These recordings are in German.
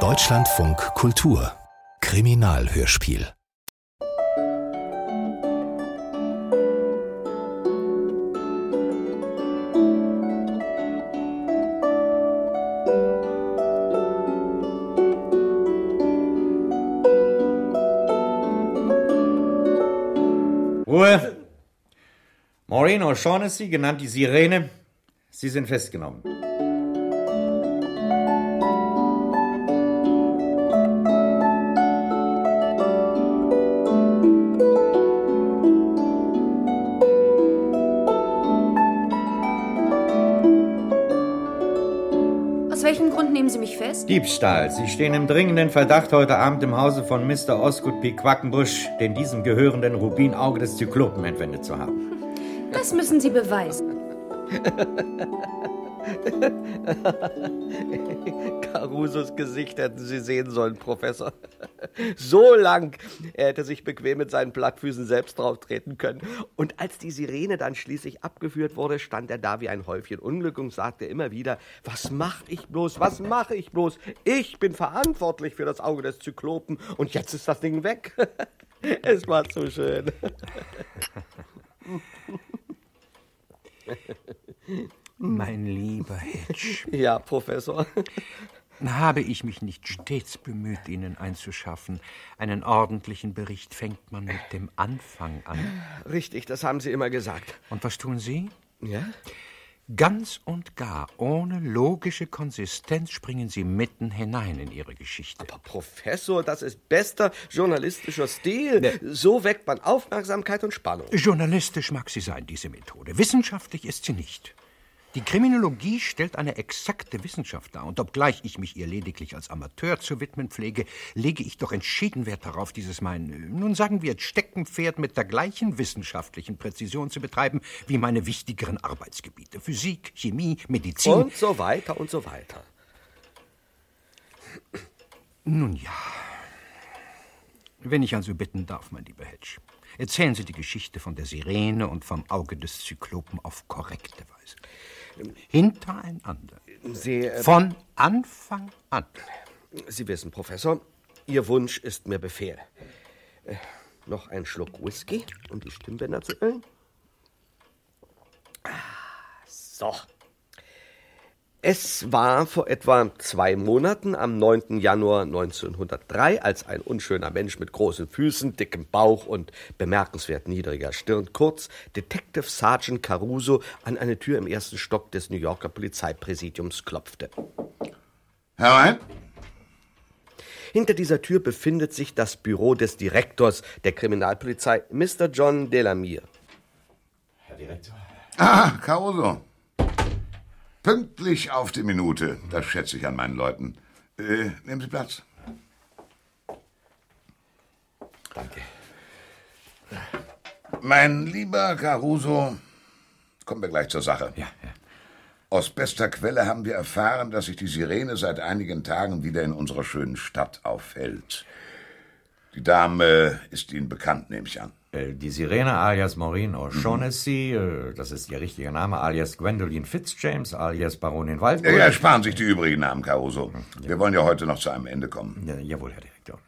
Deutschlandfunk Kultur Kriminalhörspiel Ruhe! Maureen O'Shaughnessy, genannt die Sirene, Sie sind festgenommen. Diebstahl. Sie stehen im dringenden Verdacht heute Abend im Hause von Mr. Osgood P. Quackenbusch, den diesem gehörenden Rubinauge des Zyklopen entwendet zu haben. Das müssen Sie beweisen. Carusos Gesicht hätten Sie sehen sollen, Professor. So lang. Er hätte sich bequem mit seinen Plattfüßen selbst drauf treten können. Und als die Sirene dann schließlich abgeführt wurde, stand er da wie ein Häufchen Unglück und sagte immer wieder, was mach ich bloß, was mache ich bloß? Ich bin verantwortlich für das Auge des Zyklopen und jetzt ist das Ding weg. Es war zu schön. Mein lieber Hedge, Ja, Professor. Habe ich mich nicht stets bemüht, Ihnen einzuschaffen? Einen ordentlichen Bericht fängt man mit dem Anfang an. Richtig, das haben Sie immer gesagt. Und was tun Sie? Ja? Ganz und gar ohne logische Konsistenz springen Sie mitten hinein in Ihre Geschichte. Aber Professor, das ist bester journalistischer Stil. So weckt man Aufmerksamkeit und Spannung. Journalistisch mag sie sein, diese Methode. Wissenschaftlich ist sie nicht. Die Kriminologie stellt eine exakte Wissenschaft dar, und obgleich ich mich ihr lediglich als Amateur zu widmen pflege, lege ich doch entschieden Wert darauf, dieses mein, nun sagen wir, Steckenpferd mit der gleichen wissenschaftlichen Präzision zu betreiben wie meine wichtigeren Arbeitsgebiete. Physik, Chemie, Medizin. Und so weiter und so weiter. Nun ja. Wenn ich also bitten darf, mein lieber Hedge, erzählen Sie die Geschichte von der Sirene und vom Auge des Zyklopen auf korrekte Weise. Hintereinander. Sie, äh, Von Anfang an. Sie wissen, Professor, Ihr Wunsch ist mir Befehl. Äh, noch ein Schluck Whisky, um die Stimmbänder zu ölen. Ah, So. Es war vor etwa zwei Monaten, am 9. Januar 1903, als ein unschöner Mensch mit großen Füßen, dickem Bauch und bemerkenswert niedriger Stirn, kurz Detective Sergeant Caruso, an eine Tür im ersten Stock des New Yorker Polizeipräsidiums klopfte. Herein? Hinter dieser Tür befindet sich das Büro des Direktors der Kriminalpolizei, Mr. John Delamere. Ah, Caruso. Pünktlich auf die Minute. Das schätze ich an meinen Leuten. Äh, nehmen Sie Platz. Danke. Mein lieber Caruso, kommen wir gleich zur Sache. Ja, ja. Aus bester Quelle haben wir erfahren, dass sich die Sirene seit einigen Tagen wieder in unserer schönen Stadt aufhält. Die Dame ist Ihnen bekannt, nehme ich an. Äh, Die Sirene alias Maureen O'Shaughnessy, äh, das ist ihr richtiger Name, alias Gwendoline Fitzjames, alias Baronin Ja, Waldburg. ja, sparen sich die übrigen Namen, Caruso. Wir wollen ja heute noch zu einem Ende kommen. Ja, jawohl, Herr Direktor.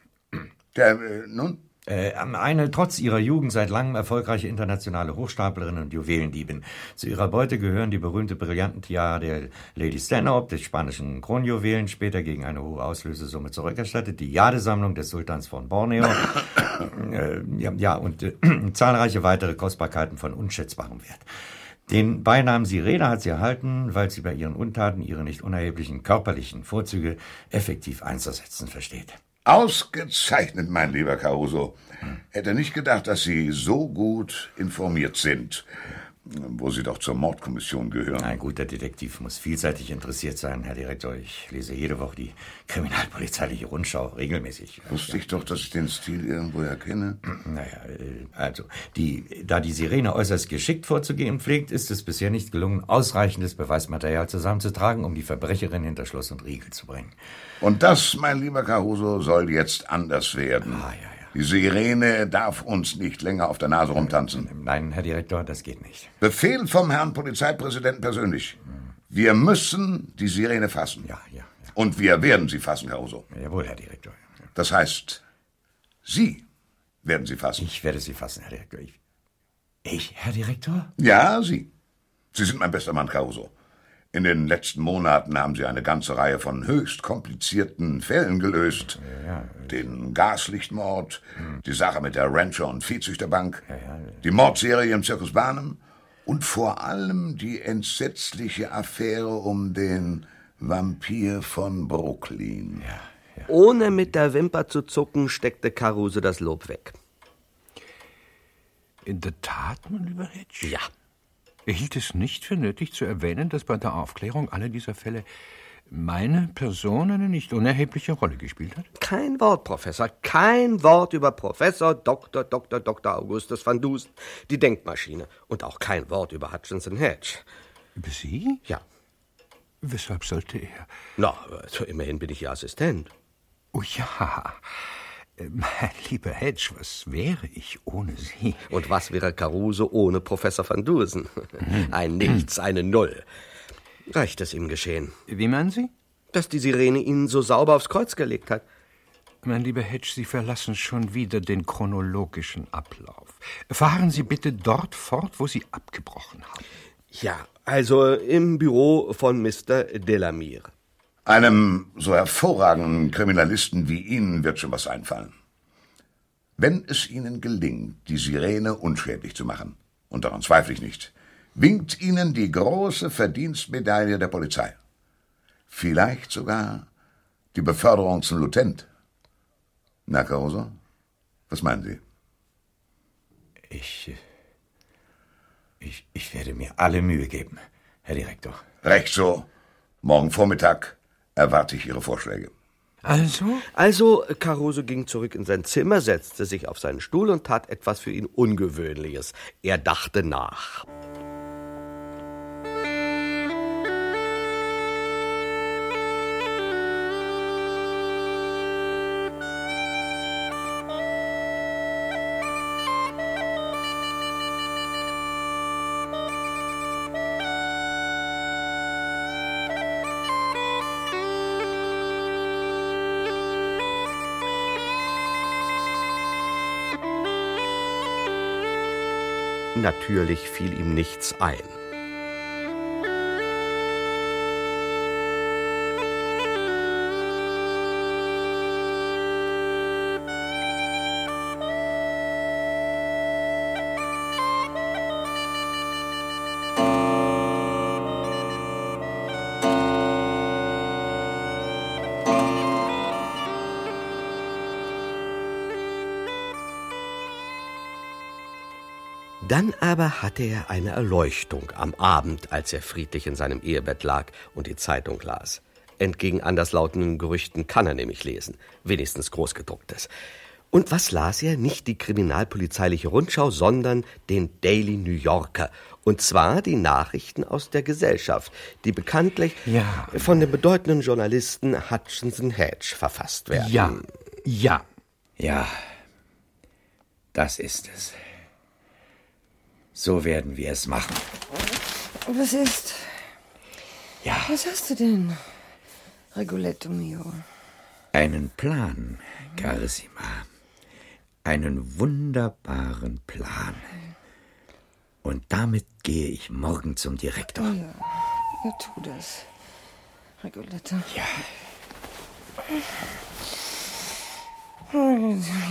Der, äh, nun? Äh, eine trotz ihrer Jugend seit langem erfolgreiche internationale Hochstaplerin und Juwelendiebin. Zu ihrer Beute gehören die berühmte Brillantentiara der Lady Stanhope, des spanischen Kronjuwelen, später gegen eine hohe Auslösesumme zurückerstattet, die Jadesammlung des Sultans von Borneo, äh, ja, ja, und äh, zahlreiche weitere Kostbarkeiten von unschätzbarem Wert. Den Beinamen Sirene hat sie erhalten, weil sie bei ihren Untaten ihre nicht unerheblichen körperlichen Vorzüge effektiv einzusetzen versteht. Ausgezeichnet, mein lieber Caruso. Hätte nicht gedacht, dass Sie so gut informiert sind, wo Sie doch zur Mordkommission gehören. Ein guter Detektiv muss vielseitig interessiert sein, Herr Direktor. Ich lese jede Woche die kriminalpolizeiliche Rundschau regelmäßig. Wusste ich doch, dass ich den Stil irgendwo erkenne. Naja, äh, also, die, da die Sirene äußerst geschickt vorzugehen pflegt, ist es bisher nicht gelungen, ausreichendes Beweismaterial zusammenzutragen, um die Verbrecherin hinter Schloss und Riegel zu bringen. Und das, mein lieber Caruso, soll jetzt anders werden. Ah, ja, ja. Die Sirene darf uns nicht länger auf der Nase rumtanzen. Nein, Herr Direktor, das geht nicht. Befehl vom Herrn Polizeipräsidenten persönlich. Wir müssen die Sirene fassen. Ja, ja, ja. Und wir werden sie fassen, Caruso. Jawohl, Herr Direktor. Das heißt, Sie werden sie fassen. Ich werde sie fassen, Herr Direktor. Ich, ich Herr Direktor? Ja, Sie. Sie sind mein bester Mann, Caruso. In den letzten Monaten haben Sie eine ganze Reihe von höchst komplizierten Fällen gelöst. Ja, Den Gaslichtmord, die Sache mit der Rancher- und Viehzüchterbank, die Mordserie im Zirkus Barnum und vor allem die entsetzliche Affäre um den Vampir von Brooklyn. Ohne mit der Wimper zu zucken, steckte Caruso das Lob weg. In der Tat, mein lieber Hedge? Ja. Er hielt es nicht für nötig zu erwähnen, dass bei der Aufklärung aller dieser Fälle meine Person eine nicht unerhebliche Rolle gespielt hat? Kein Wort, Professor, kein Wort über Professor Dr. Dr. Dr. Augustus van Dusen, die Denkmaschine. Und auch kein Wort über Hutchinson Hedge. Über Sie? Ja. Weshalb sollte er? Na, also immerhin bin ich Ihr Assistent. Oh ja. Mein lieber Hedge, was wäre ich ohne Sie? Und was wäre Caruso ohne Professor van Dusen? Ein Nichts, eine Null. Reicht es ihm geschehen, Wie meinen Sie? dass die Sirene ihn so sauber aufs Kreuz gelegt hat? Mein lieber Hedge, Sie verlassen schon wieder den chronologischen Ablauf. Fahren Sie bitte dort fort, wo Sie abgebrochen haben. Ja, also im Büro von Mr. Delamere. Einem so hervorragenden Kriminalisten wie Ihnen wird schon was einfallen. Wenn es Ihnen gelingt, die Sirene unschädlich zu machen, und daran zweifle ich nicht, winkt Ihnen die große Verdienstmedaille der Polizei. Vielleicht sogar die Beförderung zum Lieutenant. Na, Caruso, was meinen Sie? Ich, ich, ich werde mir alle Mühe geben, Herr Direktor. Recht so. Morgen Vormittag erwarte ich Ihre Vorschläge. Also? Also, Caruso ging zurück in sein Zimmer, setzte sich auf seinen Stuhl und tat etwas für ihn Ungewöhnliches. Er dachte nach. Natürlich fiel ihm nichts ein. Dann aber hatte er eine Erleuchtung am Abend, als er friedlich in seinem Ehebett lag und die Zeitung las. Entgegen anderslautenden Gerüchten kann er nämlich lesen, wenigstens großgedrucktes. Und was las er? Nicht die kriminalpolizeiliche Rundschau, sondern den Daily New Yorker. Und zwar die Nachrichten aus der Gesellschaft, die bekanntlich Ja. von dem bedeutenden Journalisten Hutchinson Hedge verfasst werden. Ja. Ja. Ja, das ist es. So werden wir es machen. Was ist? Ja, Was hast du denn, Rigoletto mio? einen Plan, Carissima. Einen wunderbaren Plan. Und damit gehe ich morgen zum Direktor. Ja, ja, tu das. Rigoletto. Ja.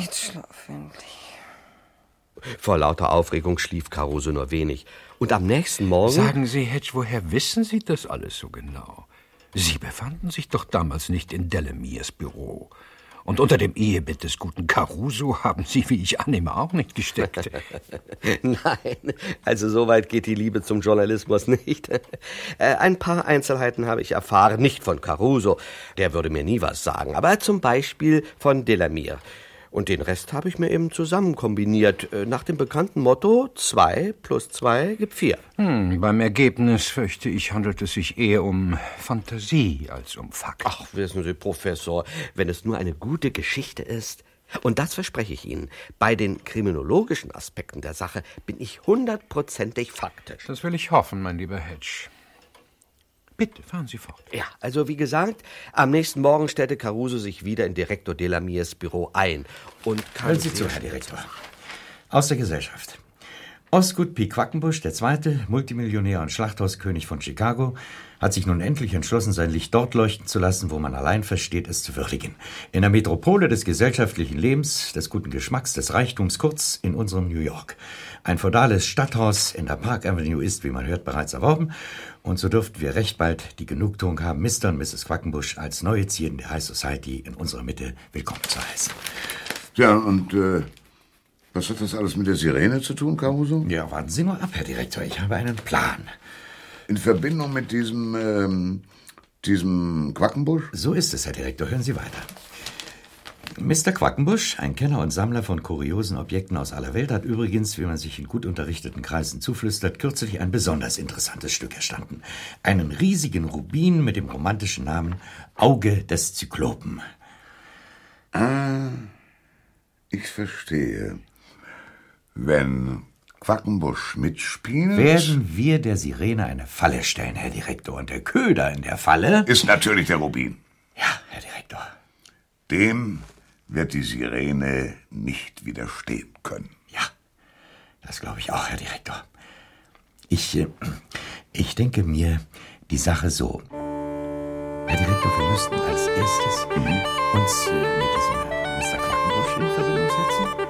Jetzt schlaf endlich. Vor lauter Aufregung schlief Caruso nur wenig. Und am nächsten Morgen. Sagen Sie, Hedge, woher wissen Sie das alles so genau? Sie befanden sich doch damals nicht in Delamiers Büro. Und unter dem Ehebett des guten Caruso haben Sie, wie ich annehme, auch nicht gesteckt. Nein, also so weit geht die Liebe zum Journalismus nicht. Äh, Ein paar Einzelheiten habe ich erfahren, nicht von Caruso, der würde mir nie was sagen, aber zum Beispiel von Delamere. Und den Rest habe ich mir eben zusammen kombiniert, äh, nach dem bekannten Motto, zwei plus zwei gibt vier. Hm, beim Ergebnis, fürchte ich, handelt es sich eher um Fantasie als um Fakt. Ach, wissen Sie, Professor, wenn es nur eine gute Geschichte ist, und das verspreche ich Ihnen, bei den kriminologischen Aspekten der Sache bin ich hundertprozentig faktisch. Das will ich hoffen, mein lieber Hedge. Bitte, fahren Sie fort. Ja, also wie gesagt, am nächsten Morgen stellte Caruso sich wieder in Direktor Delamiers Büro ein und kam Hören Sie zu, Herr Direktor. Aus der Gesellschaft. Osgood P. Quackenbusch, der zweite Multimillionär und Schlachthauskönig von Chicago, hat sich nun endlich entschlossen, sein Licht dort leuchten zu lassen, wo man allein versteht, es zu würdigen. In der Metropole des gesellschaftlichen Lebens, des guten Geschmacks, des Reichtums, kurz in unserem New York. Ein feudales Stadthaus in der Park Avenue ist, wie man hört, bereits erworben, und so dürften wir recht bald die Genugtuung haben, Mr. und Mrs. Quackenbusch als neue Zierden der High Society in unserer Mitte willkommen zu heißen. Ja, und äh, was hat das alles mit der Sirene zu tun, Caruso? Ja, warten Sie nur ab, Herr Direktor, ich habe einen Plan. In Verbindung mit diesem, ähm, diesem Quackenbusch? So ist es, Herr Direktor. Hören Sie weiter. Mr. Quackenbusch, ein Kenner und Sammler von kuriosen Objekten aus aller Welt, hat übrigens, wie man sich in gut unterrichteten Kreisen zuflüstert, kürzlich ein besonders interessantes Stück erstanden. Einen riesigen Rubin mit dem romantischen Namen Auge des Zyklopen. Ah, ich verstehe. Wenn Quackenbusch mitspielt... Werden wir der Sirene eine Falle stellen, Herr Direktor, und der Köder in der Falle... Ist natürlich der Rubin. Ja, Herr Direktor. Dem wird die Sirene nicht widerstehen können. Ja, das glaube ich auch, Herr Direktor. Ich, äh, ich denke mir die Sache so. Herr Direktor, wir müssten als erstes uns äh, mit diesem Mr. Quackenbusch in Verbindung setzen.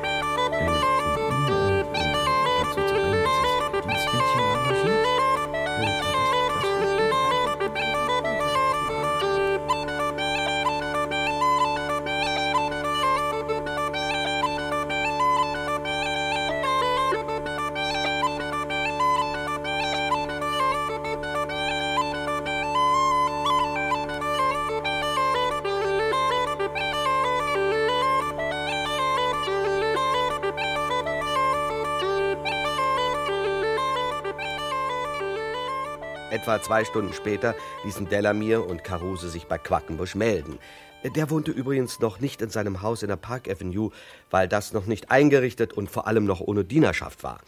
Etwa zwei Stunden später ließen Delamere und Caruso sich bei Quackenbusch melden. Der wohnte übrigens noch nicht in seinem Haus in der Park Avenue, weil das noch nicht eingerichtet und vor allem noch ohne Dienerschaft war.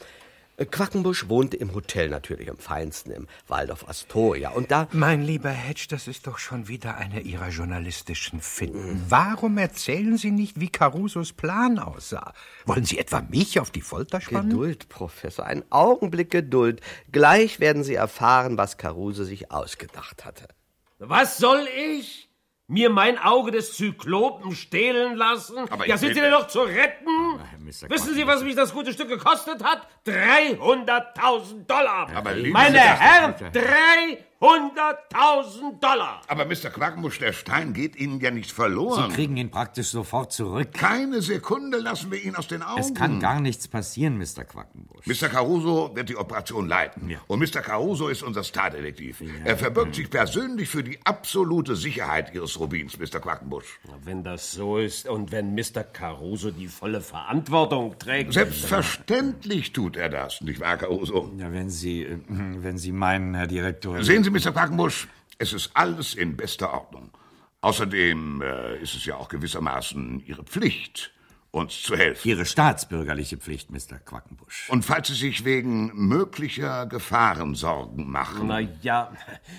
Quackenbusch wohnte im Hotel natürlich am feinsten, im Waldorf Astoria. Und da Mein lieber Hedge, das ist doch schon wieder eine Ihrer journalistischen Finden. Warum erzählen Sie nicht, wie Carusos Plan aussah? Wollen Sie etwa mich auf die Folter spannen? Geduld, Professor, einen Augenblick Geduld. Gleich werden Sie erfahren, was Caruso sich ausgedacht hatte. Was soll ich? Mir mein Auge des Zyklopen stehlen lassen? Aber ja, sind Sie denn noch zu retten? Mr. Wissen Sie, was mich das gute Stück gekostet hat? 300.000 Dollar. Aber Meine Herren, 300.000 Dollar. Aber Mr. Quackenbusch, der Stein geht Ihnen ja nicht verloren. Sie kriegen ihn praktisch sofort zurück. Keine Sekunde lassen wir ihn aus den Augen. Es kann gar nichts passieren, Mr. Quackenbusch. Mr. Caruso wird die Operation leiten. Ja. Und Mr. Caruso ist unser Stardetektiv. Er verbirgt sich persönlich für die absolute Sicherheit Ihres Rubins, Mr. Quackenbusch. Wenn das so ist und wenn Mr. Caruso die volle Verantwortung trägt. Selbstverständlich tut er das, nicht wahr, Caruso? Ja, wenn Sie, äh, wenn Sie meinen, Herr Direktor. Sehen Sie, Mr. Quackenbusch, es ist alles in bester Ordnung. Außerdem äh, ist es ja auch gewissermaßen Ihre Pflicht, uns zu helfen. Ihre staatsbürgerliche Pflicht, Mr. Quackenbusch. Und falls Sie sich wegen möglicher Gefahren Sorgen machen, Na ja,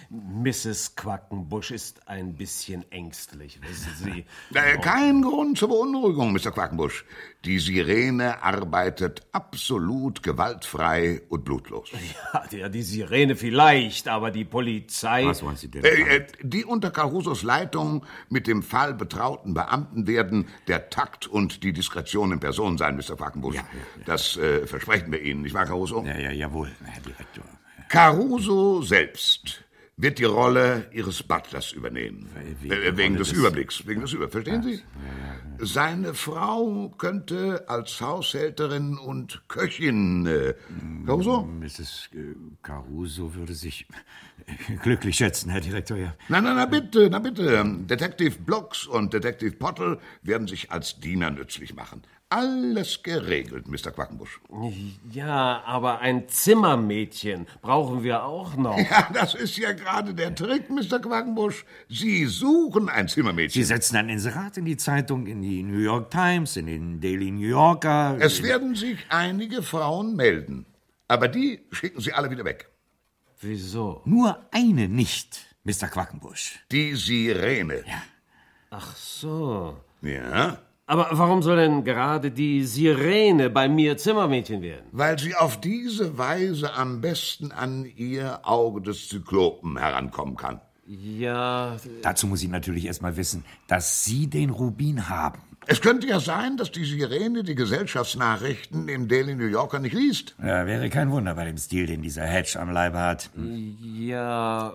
Mrs. Quackenbusch ist ein bisschen ängstlich, wissen Sie. Äh, kein Grund zur Beunruhigung, Mr. Quackenbusch. Die Sirene arbeitet absolut gewaltfrei und blutlos. Ja, die Sirene vielleicht, aber die Polizei. Was wollen Sie denn? Äh, äh, die unter Carusos Leitung mit dem Fall betrauten Beamten werden der Takt und die Diskretion in Person sein, Mr. Quackenbusch. Ja, ja, Das äh, versprechen wir Ihnen, nicht wahr, Caruso? ja, ja, jawohl, Herr Direktor. Caruso selbst wird die Rolle Ihres Butlers übernehmen. Äh, wegen Rolle des des- Überblicks. Wegen des Überblicks. Verstehen Sie? Seine Frau könnte als Haushälterin und Köchin. Äh, Caruso? Mrs. äh, Caruso würde sich äh, glücklich schätzen, Herr Direktor, ja. Na, na, na, bitte, na, bitte. Detective Blocks und Detective Pottle werden sich als Diener nützlich machen. Alles geregelt, Mr. Quackenbusch. Ja, aber ein Zimmermädchen brauchen wir auch noch. Ja, das ist ja gerade der Trick, Mr. Quackenbusch. Sie suchen ein Sie Zimmermädchen. setzen ein Inserat in die Zeitung, in die New York Times, in den Daily New Yorker. Es werden sich einige Frauen melden. Aber die schicken Sie alle wieder weg. Wieso? Nur eine nicht. Mr. Quackenbusch. Die Sirene. Ja. Ach so. Ja? Aber warum soll denn gerade die Sirene bei mir Zimmermädchen werden? Weil sie auf diese Weise am besten an ihr Auge des Zyklopen herankommen kann. Ja. Dazu muss ich natürlich erst mal wissen, dass Sie den Rubin haben. Es könnte ja sein, dass die Sirene die Gesellschaftsnachrichten im Daily New Yorker nicht liest. Ja, wäre kein Wunder bei dem Stil, den dieser Hedge am Leibe hat. Ja.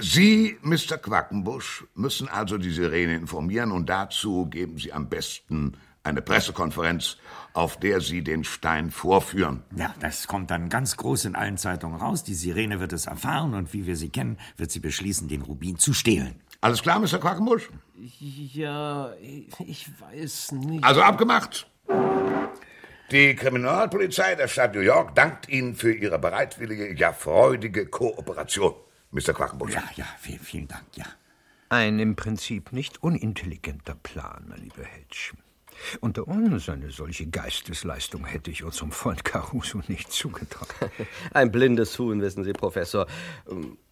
Sie, Mr. Quackenbusch, müssen also die Sirene informieren und dazu geben Sie am besten eine Pressekonferenz, auf der Sie den Stein vorführen. Ja, das kommt dann ganz groß in allen Zeitungen raus. Die Sirene wird es erfahren und wie wir sie kennen, wird sie beschließen, den Rubin zu stehlen. Alles klar, Mr. Quackenbusch? Ja, ich weiß nicht. Also abgemacht. Die Kriminalpolizei der Stadt New York dankt Ihnen für Ihre bereitwillige, ja freudige Kooperation, Mr. Quackenbusch. Ja, ja, vielen, vielen Dank, ja. Ein im Prinzip nicht unintelligenter Plan, mein lieber Hedge. Unter uns eine solche Geistesleistung hätte ich unserem Freund Caruso nicht zugetraut. Ein blindes Huhn, wissen Sie, Professor.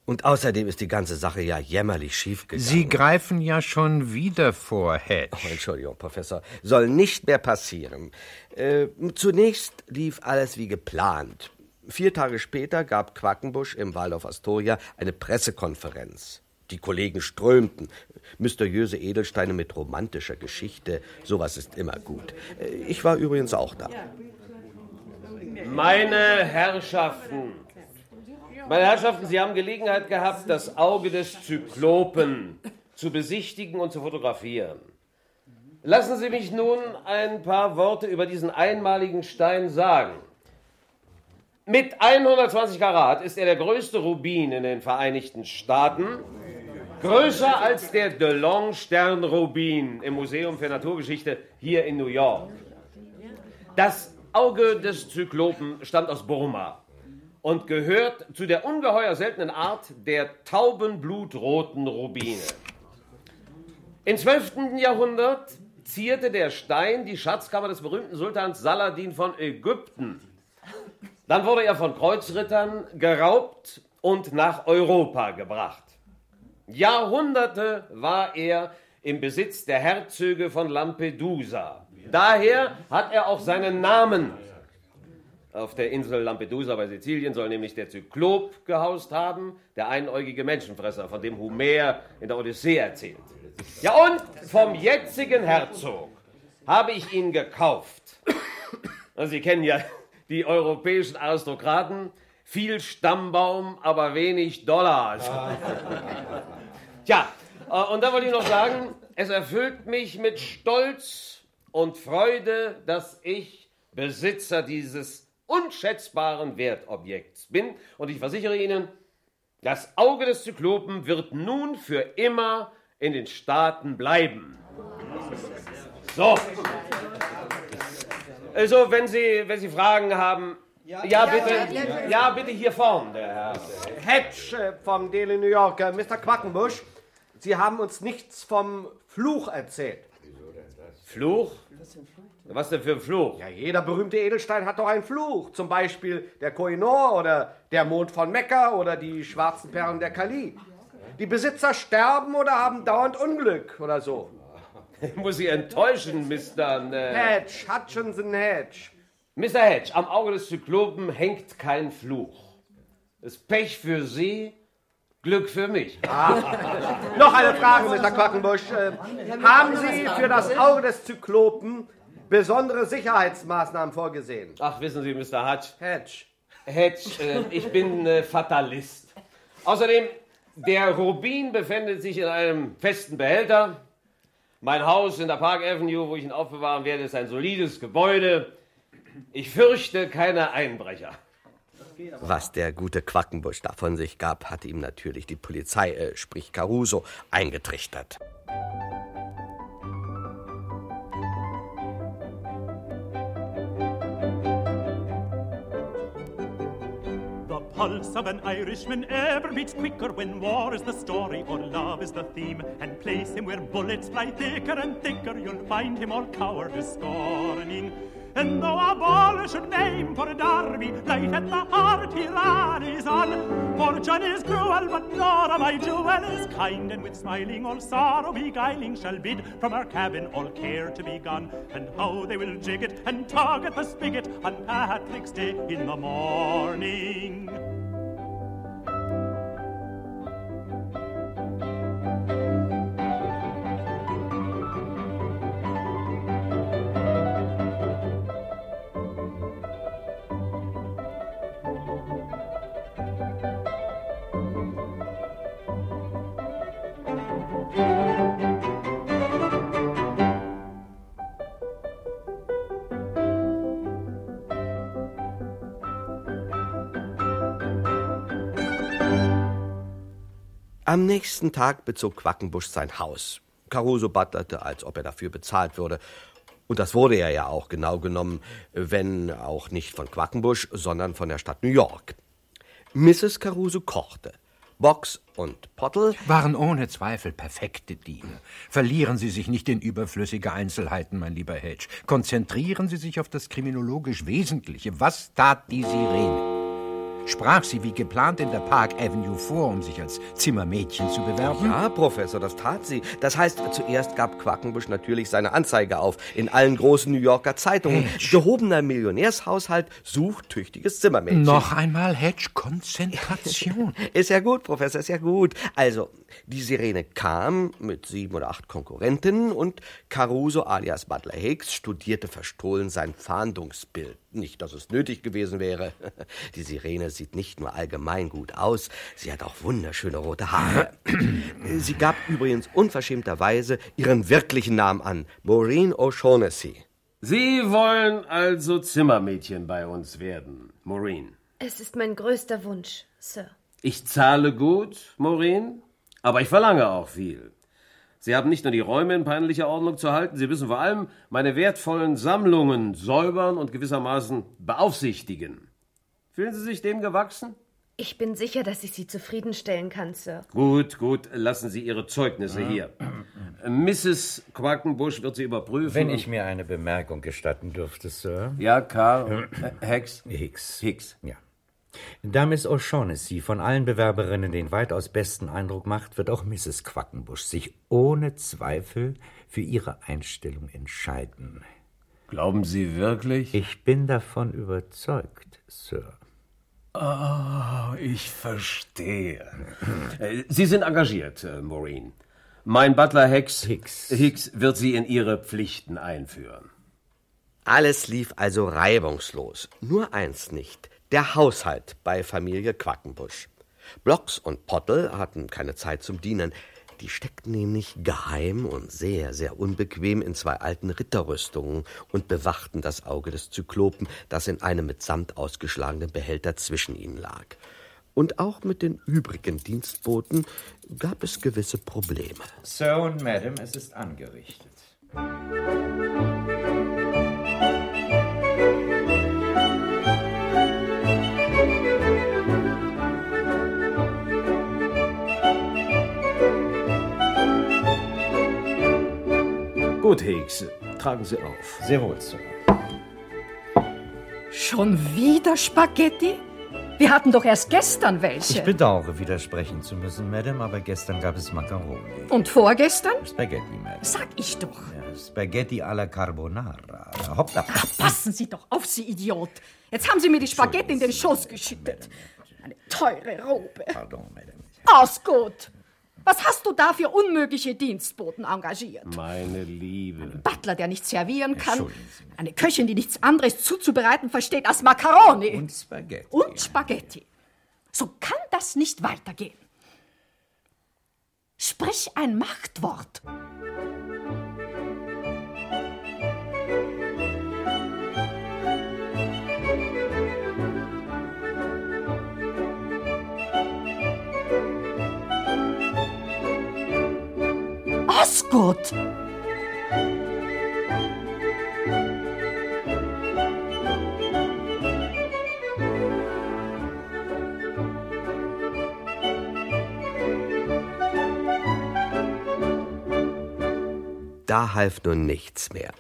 Und außerdem ist die ganze Sache ja jämmerlich schiefgegangen. Sie greifen ja schon wieder vor, Hedge. Oh, Entschuldigung, Professor. Soll nicht mehr passieren. Äh, zunächst lief alles wie geplant. Vier Tage später gab Quackenbusch im Waldorf Astoria eine Pressekonferenz. Die Kollegen strömten. Mysteriöse Edelsteine mit romantischer Geschichte, sowas ist immer gut. Äh, Ich war übrigens auch da. Meine Herrschaften, meine Herrschaften, Sie haben Gelegenheit gehabt, das Auge des Zyklopen zu besichtigen und zu fotografieren. Lassen Sie mich nun ein paar Worte über diesen einmaligen Stein sagen. Mit 120 Karat ist er der größte Rubin in den Vereinigten Staaten. Größer als der DeLong Stern Rubin im Museum für Naturgeschichte hier in New York. Das Auge des Zyklopen stammt aus Burma und gehört zu der ungeheuer seltenen Art der taubenblutroten Rubine. Im 12. Jahrhundert zierte der Stein die Schatzkammer des berühmten Sultans Saladin von Ägypten. Dann wurde er von Kreuzrittern geraubt und nach Europa gebracht. Jahrhunderte war er im Besitz der Herzöge von Lampedusa. Daher hat er auch seinen Namen. Auf der Insel Lampedusa bei Sizilien soll nämlich der Zyklop gehaust haben, der einäugige Menschenfresser, von dem Homer in der Odyssee erzählt. Ja, und vom jetzigen Herzog habe ich ihn gekauft. Also Sie kennen ja die europäischen Aristokraten. Viel Stammbaum, aber wenig Dollar. Tja, äh, und da wollte ich noch sagen, es erfüllt mich mit Stolz und Freude, dass ich Besitzer dieses unschätzbaren Wertobjekts bin. Und ich versichere Ihnen, das Auge des Zyklopen wird nun für immer in den Staaten bleiben. So. Also, wenn Sie, wenn Sie Fragen haben, ja, bitte, ja, bitte hier vorn, der Herr. Hedge vom Daily New Yorker, Mr. Quackenbusch, Sie haben uns nichts vom Fluch erzählt. Fluch? Was denn für ein Fluch? Ja, jeder berühmte Edelstein hat doch einen Fluch. Zum Beispiel der Koh-i-Noor oder der Mond von Mekka oder die schwarzen Perlen der Kali. Die Besitzer sterben oder haben dauernd Unglück oder so. Ich muss Sie enttäuschen, Mr. Äh, Hedge, Hutchinson Hedge. Mr. Hedge, am Auge des Zyklopen hängt kein Fluch. Ist Pech für Sie, Glück für mich. Noch eine Frage, Mr. Quackenbusch. Äh, haben Sie für das Auge des Zyklopen besondere Sicherheitsmaßnahmen vorgesehen? Ach, wissen Sie, Mr. Hutch, Hedge. Hedge, äh, ich bin äh, Fatalist. Außerdem, der Rubin befindet sich in einem festen Behälter. Mein Haus in der Park Avenue, wo ich ihn aufbewahren werde, ist ein solides Gebäude. Ich fürchte keine Einbrecher. Was der gute Quackenbusch da von sich gab, hatte ihm natürlich die Polizei, äh, sprich Caruso, eingetrichtert. Pulse of an Irishman ever beats quicker when war is the story or love is the theme. And place him where bullets fly thicker and thicker, you'll find him all cowardice scorning. And though a ball should name for a Darby, life at the heart he is on. Fortune is cruel, but Nora, my jewel, is kind, and with smiling all sorrow beguiling shall bid from her cabin all care to be gone. And how they will jig it and tug at the spigot on Patrick's Day in the morning. Am nächsten Tag bezog Quackenbusch sein Haus. Caruso butlerte, als ob er dafür bezahlt würde. Und das wurde er ja auch genau genommen, wenn auch nicht von Quackenbusch, sondern von der Stadt New York. Mrs. Caruso kochte. Box und Pottel waren ohne Zweifel perfekte Diener. Verlieren Sie sich nicht in überflüssige Einzelheiten, mein lieber Hedge. Konzentrieren Sie sich auf das kriminologisch Wesentliche. Was tat die Sirene? Sprach sie wie geplant in der Park Avenue vor, um sich als Zimmermädchen zu bewerben? Ja, Professor, das tat sie. Das heißt, zuerst gab Quackenbusch natürlich seine Anzeige auf in allen großen New Yorker Zeitungen. Hedge. Gehobener Millionärshaushalt sucht tüchtiges Zimmermädchen. Noch einmal, Hedge, Konzentration. Ist ja gut, Professor, ist ja gut. Also, die Sirene kam mit sieben oder acht Konkurrentinnen und Caruso alias Butler Hicks studierte verstohlen sein Fahndungsbild. Nicht, dass es nötig gewesen wäre. Die Sirene sieht nicht nur allgemein gut aus, sie hat auch wunderschöne rote Haare. Sie gab übrigens unverschämterweise ihren wirklichen Namen an, Maureen O'Shaughnessy. Sie wollen also Zimmermädchen bei uns werden, Maureen. Es ist mein größter Wunsch, Sir. Ich zahle gut, Maureen, aber ich verlange auch viel. Sie haben nicht nur die Räume in peinlicher Ordnung zu halten, Sie müssen vor allem meine wertvollen Sammlungen säubern und gewissermaßen beaufsichtigen. Fühlen Sie sich dem gewachsen? Ich bin sicher, dass ich Sie zufriedenstellen kann, Sir. Gut, gut, lassen Sie Ihre Zeugnisse hier. Mrs. Quackenbusch wird sie überprüfen. Wenn ich mir eine Bemerkung gestatten dürfte, Sir. Ja, Karl. Hex. Hicks. Hicks. Ja. Da Miss O'Shaughnessy von allen Bewerberinnen den weitaus besten Eindruck macht, wird auch Mrs. Quackenbusch sich ohne Zweifel für ihre Einstellung entscheiden. Glauben Sie wirklich? Ich bin davon überzeugt, Sir. Ah, ich verstehe. Äh, Sie sind engagiert, äh, Maureen. Mein Butler Hex Hicks. Hicks wird Sie in Ihre Pflichten einführen. Alles lief also reibungslos. Nur eins nicht. Der Haushalt bei Familie Quackenbusch. Blocks und Pottel hatten keine Zeit zum Dienen. Die steckten nämlich geheim und sehr, sehr unbequem in zwei alten Ritterrüstungen und bewachten das Auge des Zyklopen, das in einem mit Samt ausgeschlagenen Behälter zwischen ihnen lag. Und auch mit den übrigen Dienstboten gab es gewisse Probleme. Sir und Madam, es ist angerichtet. Gut, Hicks, tragen Sie auf. Sehr wohl, Sir. Schon wieder Spaghetti? Wir hatten doch erst gestern Ich welche. bedauere, widersprechen zu müssen, Madam, aber gestern gab es Macaroni. Und vorgestern? Spaghetti, Madam. Sag ich doch. Ja, Spaghetti alla Carbonara. Hoppla. Passen Sie doch auf, Sie Idiot. Jetzt haben Sie mir die Spaghetti in den Schoß geschüttet. Eine teure Robe. Pardon, Madam. Ausgut. Was hast du da für unmögliche Dienstboten engagiert? Meine Liebe. Butler, der nicht servieren kann. Eine Köchin, die nichts anderes zuzubereiten versteht als Macaroni. Und Spaghetti. Und Spaghetti. So kann das nicht weitergehen. Sprich ein Machtwort. Osgut! Da half nun nichts mehr.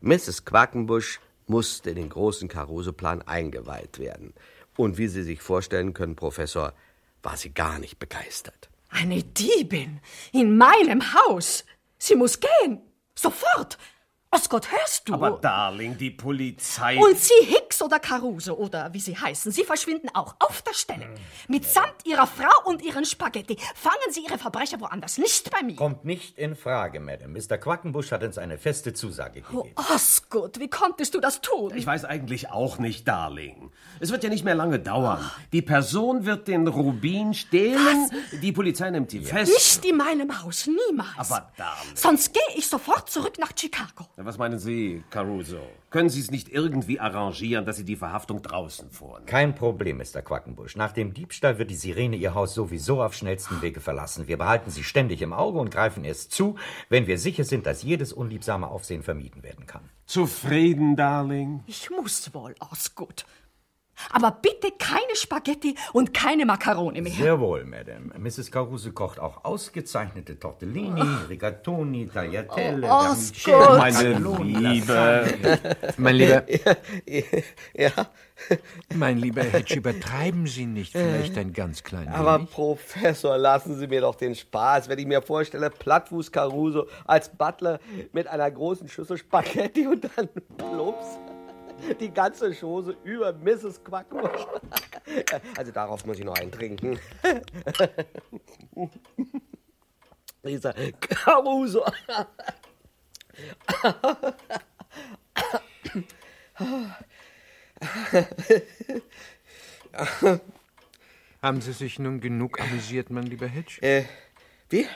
Mrs. Quackenbusch musste in den großen Caruso-Plan eingeweiht werden. Und wie Sie sich vorstellen können, Professor, war sie gar nicht begeistert. Eine Diebin in meinem Haus. Sie muss gehen. Sofort. Osgott, hörst du? Aber Darling, die Polizei. Und Sie, Hicks oder Caruso oder wie Sie heißen, Sie verschwinden auch auf der Stelle. Mitsamt Ihrer Frau und Ihren Spaghetti. Fangen Sie Ihre Verbrecher woanders, nicht bei mir. Kommt nicht in Frage, Madame. Mr. Quackenbusch hat uns eine feste Zusage Oh, gegeben. Osgott, wie konntest du das tun? Ich weiß eigentlich auch nicht, Darling. Es wird ja nicht mehr lange dauern. Die Person wird den Rubin stehlen, die Polizei nimmt sie fest. Nicht in meinem Haus, niemals. Aber Darling. Sonst gehe ich sofort zurück nach Chicago. Was meinen Sie, Caruso? Können Sie es nicht irgendwie arrangieren, dass Sie die Verhaftung draußen vornehmen? Kein Problem, Mr. Quackenbusch. Nach dem Diebstahl wird die Sirene Ihr Haus sowieso auf schnellstem Wege verlassen. Wir behalten sie ständig im Auge und greifen erst zu, wenn wir sicher sind, dass jedes unliebsame Aufsehen vermieden werden kann. Zufrieden, Darling? Ich muss wohl, Osgood. Aber bitte keine Spaghetti und keine Makarone mehr. Sehr wohl, Madame. Mrs. Caruso kocht auch ausgezeichnete Tortellini, Rigatoni, Tagliatelle, Oh, Vermicelli, Osgood. Meine Liebe. Mein Lieber, Ja, mein lieber Hedge, übertreiben Sie nicht vielleicht ein ganz klein aber wenig? Professor, lassen Sie mir doch den Spaß, wenn ich mir vorstelle, Plattfuß Caruso als Butler mit einer großen Schüssel Spaghetti und dann plups. Die ganze Chose über Mrs. Quackenbusch. Also darauf muss ich noch einen trinken. Dieser Caruso. Haben Sie sich nun genug amüsiert, mein lieber Hedge? Äh, wie?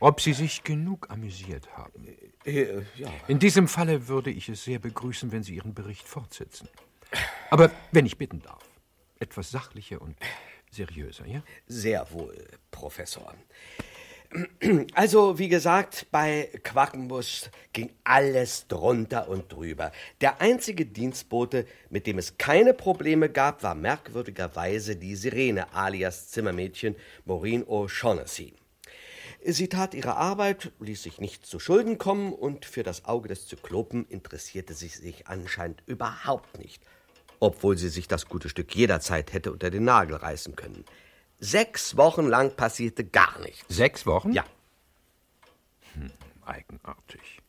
Ob Sie sich genug amüsiert haben? Äh, ja. In diesem Falle würde ich es sehr begrüßen, wenn Sie Ihren Bericht fortsetzen. Aber wenn ich bitten darf, etwas sachlicher und seriöser, ja? Sehr wohl, Professor. Also, wie gesagt, bei Quackenbusch ging alles drunter und drüber. Der einzige Dienstbote, mit dem es keine Probleme gab, war merkwürdigerweise die Sirene alias Zimmermädchen Maureen O'Shaughnessy. Sie tat ihre Arbeit, ließ sich nicht zu Schulden kommen und für das Auge des Zyklopen interessierte sie sich anscheinend überhaupt nicht, obwohl sie sich das gute Stück jederzeit hätte unter den Nagel reißen können. Sechs Wochen lang passierte gar nichts. Sechs Wochen? Ja, Eigenartig.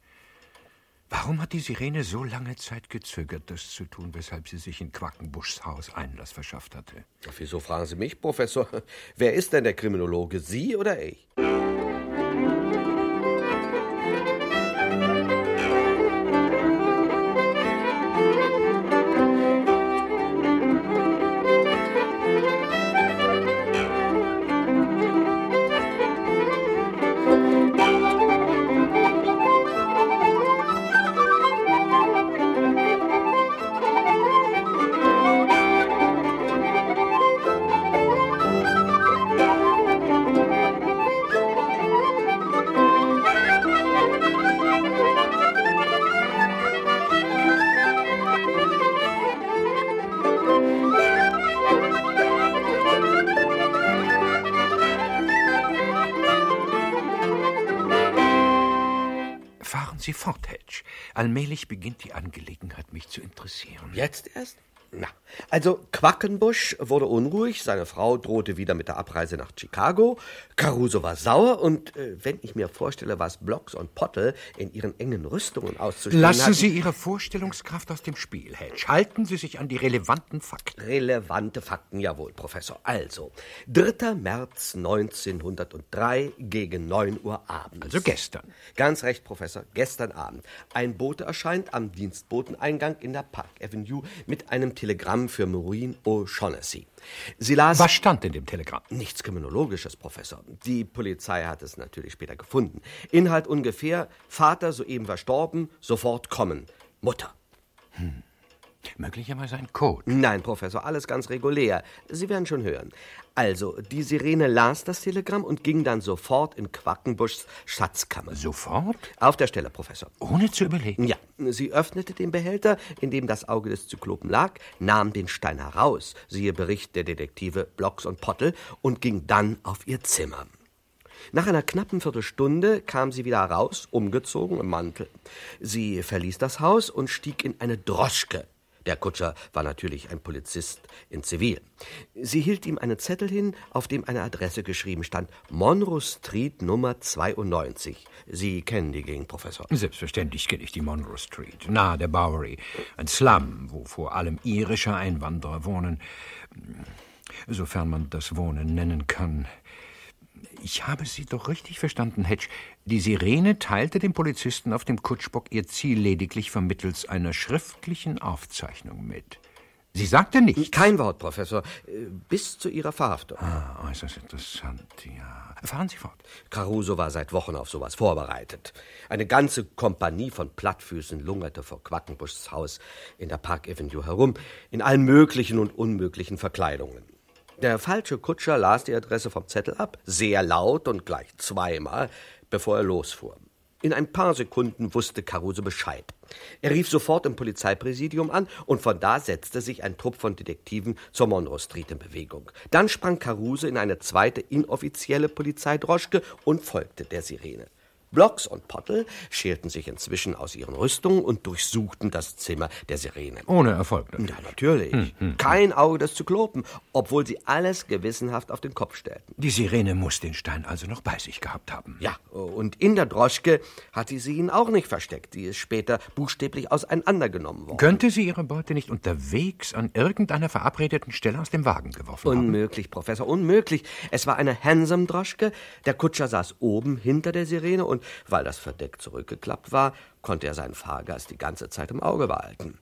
Warum hat die Sirene so lange Zeit gezögert, das zu tun, weshalb sie sich in Quackenbuschs Haus Einlass verschafft hatte? wieso fragen Sie mich, Professor? Wer ist denn der Kriminologe, Sie oder ich? Allmählich beginnt die Angelegenheit, mich zu interessieren. Jetzt erst? Na, also Quackenbusch wurde unruhig, seine Frau drohte wieder mit der Abreise nach Chicago, Caruso war sauer und äh, wenn ich mir vorstelle, was Blocks und Pottel in ihren engen Rüstungen auszustehen Lassen hatten, Sie Ihre Vorstellungskraft aus dem Spiel, Hedge. Halten Sie sich an die relevanten Fakten. Relevante Fakten, jawohl, Professor. Also, 3. März 1903 gegen 9 Uhr abends. Also gestern. Ganz recht, Professor, gestern Abend. Ein Bote erscheint am Dienstboteneingang in der Park Avenue mit einem Telegramm für Maureen O'Shaughnessy. Sie las... Was stand in dem Telegramm? Nichts Kriminologisches, Professor. Die Polizei hat es natürlich später gefunden. Inhalt ungefähr, Vater soeben verstorben, sofort kommen. Mutter. Möglicherweise ein Code. Nein, Professor, alles ganz regulär. Sie werden schon hören. Also, die Sirene las das Telegramm und ging dann sofort in Quackenbuschs Schatzkammer. Sofort? Auf der Stelle, Professor. Ohne zu überlegen? Ja, sie öffnete den Behälter, in dem das Auge des Zyklopen lag, nahm den Stein heraus, siehe Bericht der Detektive Blocks und Pottel, und ging dann auf ihr Zimmer. Nach einer knappen Viertelstunde kam sie wieder heraus, umgezogen im Mantel. Sie verließ das Haus und stieg in eine Droschke. Der Kutscher war natürlich ein Polizist in Zivil. Sie hielt ihm einen Zettel hin, auf dem eine Adresse geschrieben stand: Monroe Street Nummer 92. Sie kennen die Gegend, Professor. Selbstverständlich kenne ich die Monroe Street, nahe der Bowery. Ein Slum, wo vor allem irische Einwanderer wohnen. Sofern man das Wohnen nennen kann. Ich habe Sie doch richtig verstanden, Hedge. Die Sirene teilte dem Polizisten auf dem Kutschbock ihr Ziel lediglich vermittels einer schriftlichen Aufzeichnung mit. Sie sagte nichts. Kein Wort, Professor. Äh, Bis zu Ihrer Verhaftung. Ah, äußerst interessant, ja. Fahren Sie fort. Caruso war seit Wochen auf sowas vorbereitet. Eine ganze Kompanie von Plattfüßen lungerte vor Quackenbuschs Haus in der Park Avenue herum, in allen möglichen und unmöglichen Verkleidungen. Der falsche Kutscher las die Adresse vom Zettel ab, sehr laut und gleich zweimal, bevor er losfuhr. In ein paar Sekunden wusste Caruso Bescheid. Er rief sofort im Polizeipräsidium an und von da setzte sich ein Trupp von Detektiven zur Monroe Street in Bewegung. Dann sprang Caruso in eine zweite inoffizielle Polizeidroschke und folgte der Sirene. Blocks und Pottel schälten sich inzwischen aus ihren Rüstungen und durchsuchten das Zimmer der Sirene. Ohne Erfolg. Ja, natürlich. Kein Auge des Zyklopen, obwohl sie alles gewissenhaft auf den Kopf stellten. Die Sirene muss den Stein also noch bei sich gehabt haben. Ja, und in der Droschke hatte sie ihn auch nicht versteckt. Sie ist später buchstäblich auseinandergenommen worden. Könnte sie ihre Beute nicht unterwegs an irgendeiner verabredeten Stelle aus dem Wagen geworfen haben? Unmöglich, Professor, unmöglich. Es war eine Hansom-Droschke. Der Kutscher saß oben hinter der Sirene und weil das Verdeck zurückgeklappt war, konnte er seinen Fahrgast die ganze Zeit im Auge behalten.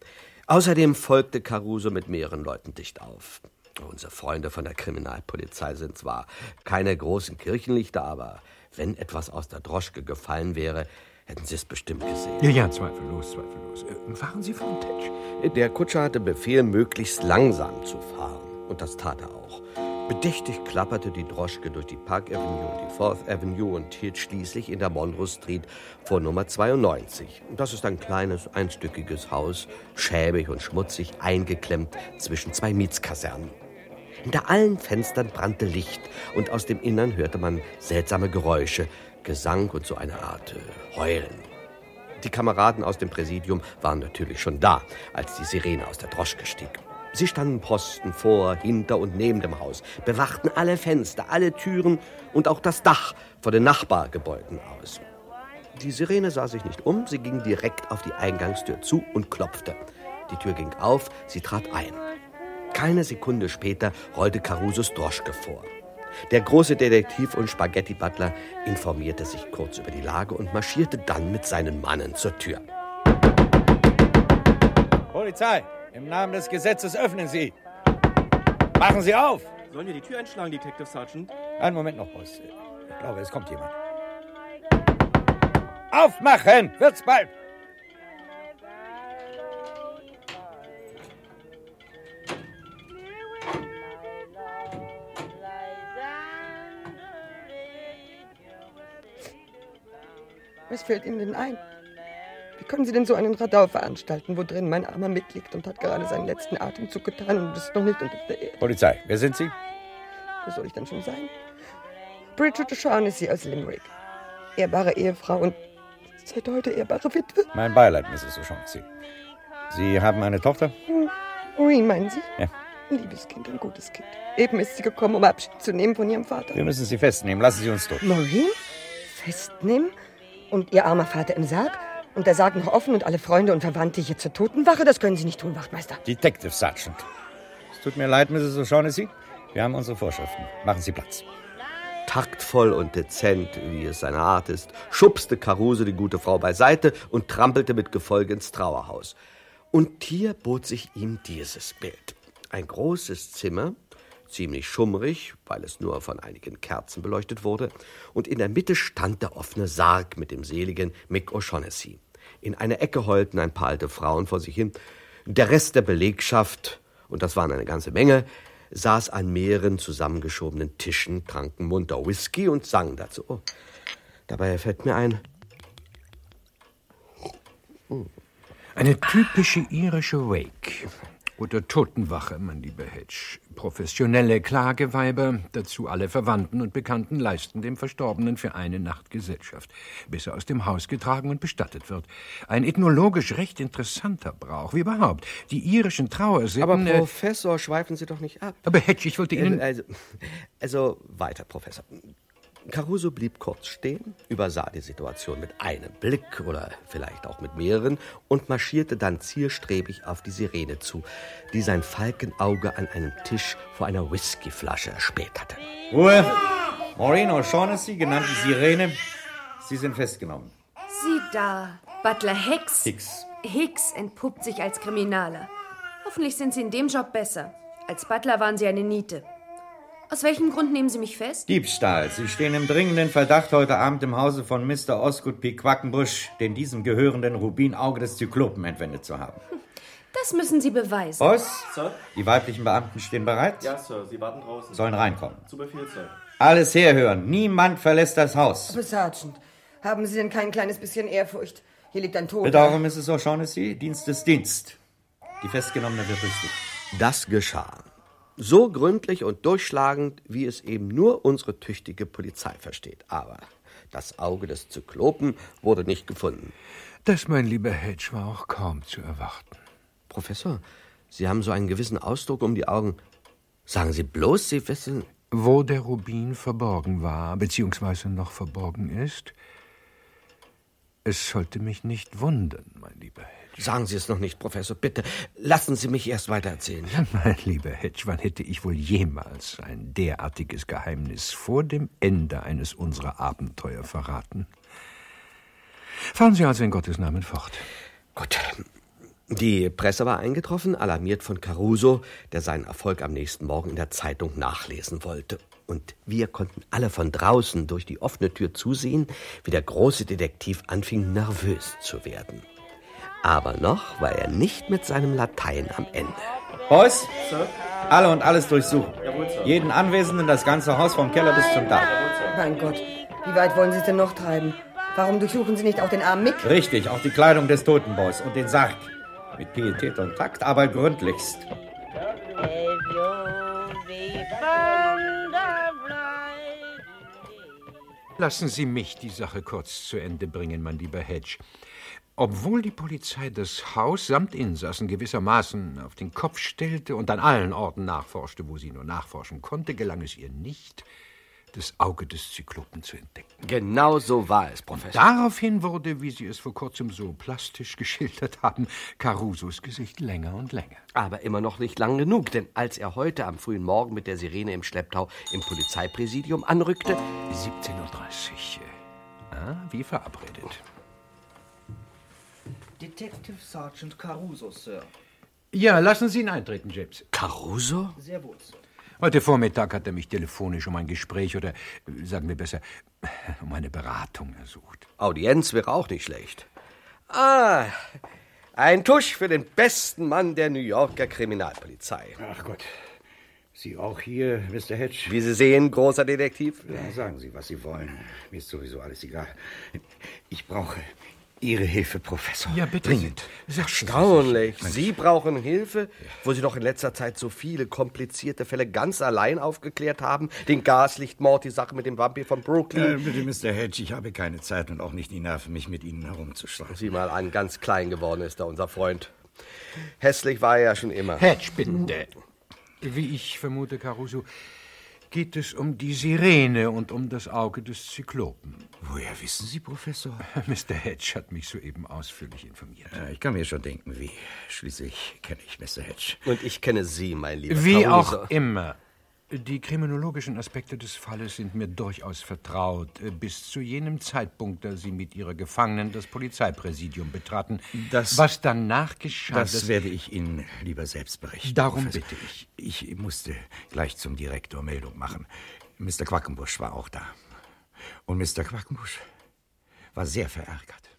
Außerdem folgte Caruso mit mehreren Leuten dicht auf. Unsere Freunde von der Kriminalpolizei sind zwar keine großen Kirchenlichter, aber wenn etwas aus der Droschke gefallen wäre, hätten sie es bestimmt gesehen. Ja, ja, zweifellos, zweifellos. Äh, fahren Sie fort, Hedge. Der Kutscher hatte Befehl, möglichst langsam zu fahren. Und das tat er auch. Bedächtig klapperte die Droschke durch die Park Avenue und die Fourth Avenue und hielt schließlich in der Monroe Street vor Nummer 92. Das ist ein kleines, einstöckiges Haus, schäbig und schmutzig, eingeklemmt zwischen zwei Mietskasernen. Hinter allen Fenstern brannte Licht und aus dem Innern hörte man seltsame Geräusche, Gesang und so eine Art äh, Heulen. Die Kameraden aus dem Präsidium waren natürlich schon da, als die Sirene aus der Droschke stieg. Sie standen Posten vor, hinter und neben dem Haus, bewachten alle Fenster, alle Türen und auch das Dach vor den Nachbargebäuden aus. Die Sirene sah sich nicht um, sie ging direkt auf die Eingangstür zu und klopfte. Die Tür ging auf, sie trat ein. Keine Sekunde später rollte Carusos Droschke vor. Der große Detektiv und Spaghetti-Butler informierte sich kurz über die Lage und marschierte dann mit seinen Mannen zur Tür. Polizei, im Namen des Gesetzes öffnen Sie. Machen Sie auf! Sollen wir die Tür einschlagen, Detective Sergeant? Einen Moment noch, Boss. Ich glaube, es kommt jemand. Aufmachen! Wird's bald! Was fällt Ihnen denn ein? Wie können Sie denn so einen Radau veranstalten, wo drin mein armer Mick liegt und hat gerade seinen letzten Atemzug getan und ist noch nicht unter der Erde? Polizei, wer sind Sie? Was soll ich denn schon sein? Bridget O'Shaughnessy aus Limerick. Ehrbare Ehefrau und seit heute ehrbare Witwe. Mein Beileid, Mrs. O'Shaughnessy. Sie haben eine Tochter? Hm, Maureen, meinen Sie? Ja. Ein liebes Kind, ein gutes Kind. Eben ist sie gekommen, um Abschied zu nehmen von ihrem Vater. Wir müssen Sie festnehmen. Lassen Sie uns durch. Maureen? Festnehmen? Und Ihr armer Vater im Sarg? Und der Sarg noch offen und alle Freunde und Verwandte hier zur Totenwache? Das können Sie nicht tun, Wachtmeister. Detective Sergeant. Es tut mir leid, Mrs. O'Shaughnessy. Wir haben unsere Vorschriften. Machen Sie Platz. Taktvoll und dezent, wie es seine Art ist, schubste Caruso die gute Frau beiseite und trampelte mit Gefolge ins Trauerhaus. Und hier bot sich ihm dieses Bild. Ein großes Zimmer, ziemlich schummrig, weil es nur von einigen Kerzen beleuchtet wurde, und in der Mitte stand der offene Sarg mit dem seligen Mick O'Shaughnessy. In einer Ecke heulten ein paar alte Frauen vor sich hin. Der Rest der Belegschaft, und das waren eine ganze Menge, saß an mehreren zusammengeschobenen Tischen, tranken munter Whisky und sang dazu. Oh, dabei fällt mir ein. Eine typische irische Wake. Oder Totenwache, mein lieber Hedge. Professionelle Klageweiber, dazu alle Verwandten und Bekannten leisten dem Verstorbenen für eine Nacht Gesellschaft, bis er aus dem Haus getragen und bestattet wird. Ein ethnologisch recht interessanter Brauch, wie überhaupt. Die irischen Trauersitten... Aber äh, Professor, schweifen Sie doch nicht ab. Aber Hedge, ich wollte Ihnen... Also, also weiter, Professor. Caruso blieb kurz stehen, übersah die Situation mit einem Blick oder vielleicht auch mit mehreren und marschierte dann zielstrebig auf die Sirene zu, die sein Falkenauge an einem Tisch vor einer Whiskyflasche erspäht hatte. Ruhe! Maureen O'Shaughnessy, genannt die Sirene. Sie sind festgenommen. Sieh da, Butler Hicks. Hicks. Hicks entpuppt sich als Kriminaler. Hoffentlich sind Sie in dem Job besser. Als Butler waren Sie eine Niete. Aus welchem Grund nehmen Sie mich fest? Diebstahl. Sie stehen im dringenden Verdacht, heute Abend im Hause von Mr. Osgood P. Quackenbusch den diesem gehörenden Rubinauge des Zyklopen entwendet zu haben. Das müssen Sie beweisen. Boss, Sir? die weiblichen Beamten stehen bereit? Ja, Sir, Sie warten draußen. Sollen reinkommen. Zu Befehl, Sir. Alles herhören. Niemand verlässt das Haus. Aber Sergeant, haben Sie denn kein kleines bisschen Ehrfurcht? Hier liegt ein Toter. Bedauere, Mrs. O'Shaughnessy. Dienst ist Dienst. Die Festgenommene wird richtig. Das geschah. So gründlich und durchschlagend, wie es eben nur unsere tüchtige Polizei versteht. Aber das Auge des Zyklopen wurde nicht gefunden. Das, mein lieber Hedge, war auch kaum zu erwarten. Professor, Sie haben so einen gewissen Ausdruck um die Augen. Sagen Sie bloß, Sie wissen. Wo der Rubin verborgen war, beziehungsweise noch verborgen ist? Es sollte mich nicht wundern, mein lieber Hedge. Sagen Sie es noch nicht, Professor, bitte. Lassen Sie mich erst weiter erzählen. Mein lieber Hedge, wann hätte ich wohl jemals ein derartiges Geheimnis vor dem Ende eines unserer Abenteuer verraten? Fahren Sie also in Gottes Namen fort. Gut. Die Presse war eingetroffen, alarmiert von Caruso, der seinen Erfolg am nächsten Morgen in der Zeitung nachlesen wollte. Und wir konnten alle von draußen durch die offene Tür zusehen, wie der große Detektiv anfing, nervös zu werden. Aber noch war er nicht mit seinem Latein am Ende. Boys, Sir? alle und alles durchsuchen. Jawohl, Sir. Jeden Anwesenden das ganze Haus vom Keller bis zum Dach. Mein Gott, wie weit wollen Sie es denn noch treiben? Warum durchsuchen Sie nicht auch den armen Mick? Richtig, auch die Kleidung des Totenboys und den Sarg. Mit Pietät und Takt, aber gründlichst. Lassen Sie mich die Sache kurz zu Ende bringen, mein lieber Hedge. Obwohl die Polizei das Haus samt Insassen gewissermaßen auf den Kopf stellte und an allen Orten nachforschte, wo sie nur nachforschen konnte, gelang es ihr nicht, das Auge des Zyklopen zu entdecken. Genau so war es, Professor. Daraufhin wurde, wie Sie es vor kurzem so plastisch geschildert haben, Carusos Gesicht länger und länger. Aber immer noch nicht lang genug, denn als er heute am frühen Morgen mit der Sirene im Schlepptau im Polizeipräsidium anrückte, 17.30 Uhr. Ah, wie verabredet. Detective Sergeant Caruso, Sir. Ja, lassen Sie ihn eintreten, James. Caruso? Sehr wohl, Sir. Heute Vormittag hat er mich telefonisch um ein Gespräch oder, äh, sagen wir besser, um eine Beratung ersucht. Audienz wäre auch nicht schlecht. Ah, ein Tusch für den besten Mann der New Yorker Kriminalpolizei. Ach Gott. Sie auch hier, Mr. Hedge? Wie Sie sehen, großer Detektiv. Ja, sagen Sie, was Sie wollen. Mir ist sowieso alles egal. Ich brauche Ihre Hilfe, Professor. Ja, bitte. Dringend. Erstaunlich. Sie brauchen Hilfe, wo Sie doch in letzter Zeit so viele komplizierte Fälle ganz allein aufgeklärt haben. Den Gaslichtmord, die Sache mit dem Vampir von Äh, Brooklyn. bitte, Mr. Hedge, ich habe keine Zeit und auch nicht die Nerven, mich mit Ihnen herumzuschlagen. Sieh mal an, ganz klein geworden ist da unser Freund. Hässlich war er ja schon immer. Hedge, bitte. Wie ich vermute, Caruso, geht es um die Sirene und um das Auge des Zyklopen. Woher wissen Sie, Professor? Mr. Hedge hat mich soeben ausführlich informiert. Ja, ich kann mir schon denken, wie. Schließlich kenne ich Mr. Hedge. Und ich kenne Sie, mein lieber Wie Caruso. auch immer. Die kriminologischen Aspekte des Falles sind mir durchaus vertraut, bis zu jenem Zeitpunkt, da Sie mit Ihrer Gefangenen das Polizeipräsidium betraten. Das- Was danach geschah, Das, werde ich Ihnen lieber selbst berichten. Darum Professor. bitte ich. Ich musste gleich zum Direktor Meldung machen. Mr. Quackenbusch war auch da. Und Mr. Quackenbusch war sehr verärgert.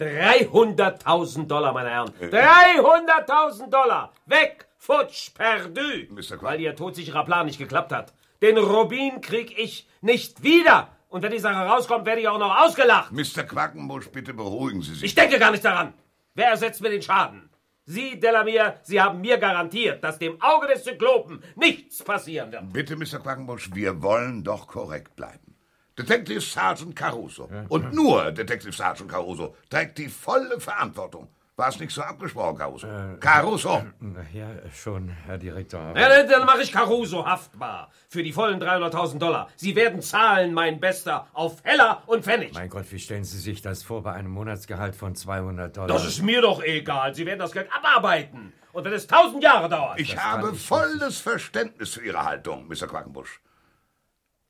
300.000 Dollar, meine Herren. 300.000 Dollar. Weg, futsch, perdu. Mr. Quack- Weil Ihr todsicherer Plan nicht geklappt hat. Den Rubin krieg ich nicht wieder. Und wenn die Sache rauskommt, werde ich auch noch ausgelacht. Mr. Quackenbusch, bitte beruhigen Sie sich. Ich denke gar nicht daran. Wer ersetzt mir den Schaden? Sie, Delamere, Sie haben mir garantiert, dass dem Auge des Zyklopen nichts passieren wird. Bitte, Mr. Quackenbusch, wir wollen doch korrekt bleiben. Detective Sergeant Caruso und nur Detective Sergeant Caruso trägt die volle Verantwortung. War es nicht so abgesprochen, Caruso? Caruso! Ja, schon, Herr Direktor. aber- Ja, dann, dann mache ich Caruso haftbar. Für die vollen 300.000 Dollar. Sie werden zahlen, mein Bester, auf Heller und Pfennig. Mein Gott, wie stellen Sie sich das vor bei einem Monatsgehalt von 200 Dollar? Das ist mir doch egal. Sie werden das Geld abarbeiten. Und wenn es tausend Jahre dauert. Ich habe volles Verständnis für Ihre Haltung, Mr. Quackenbusch.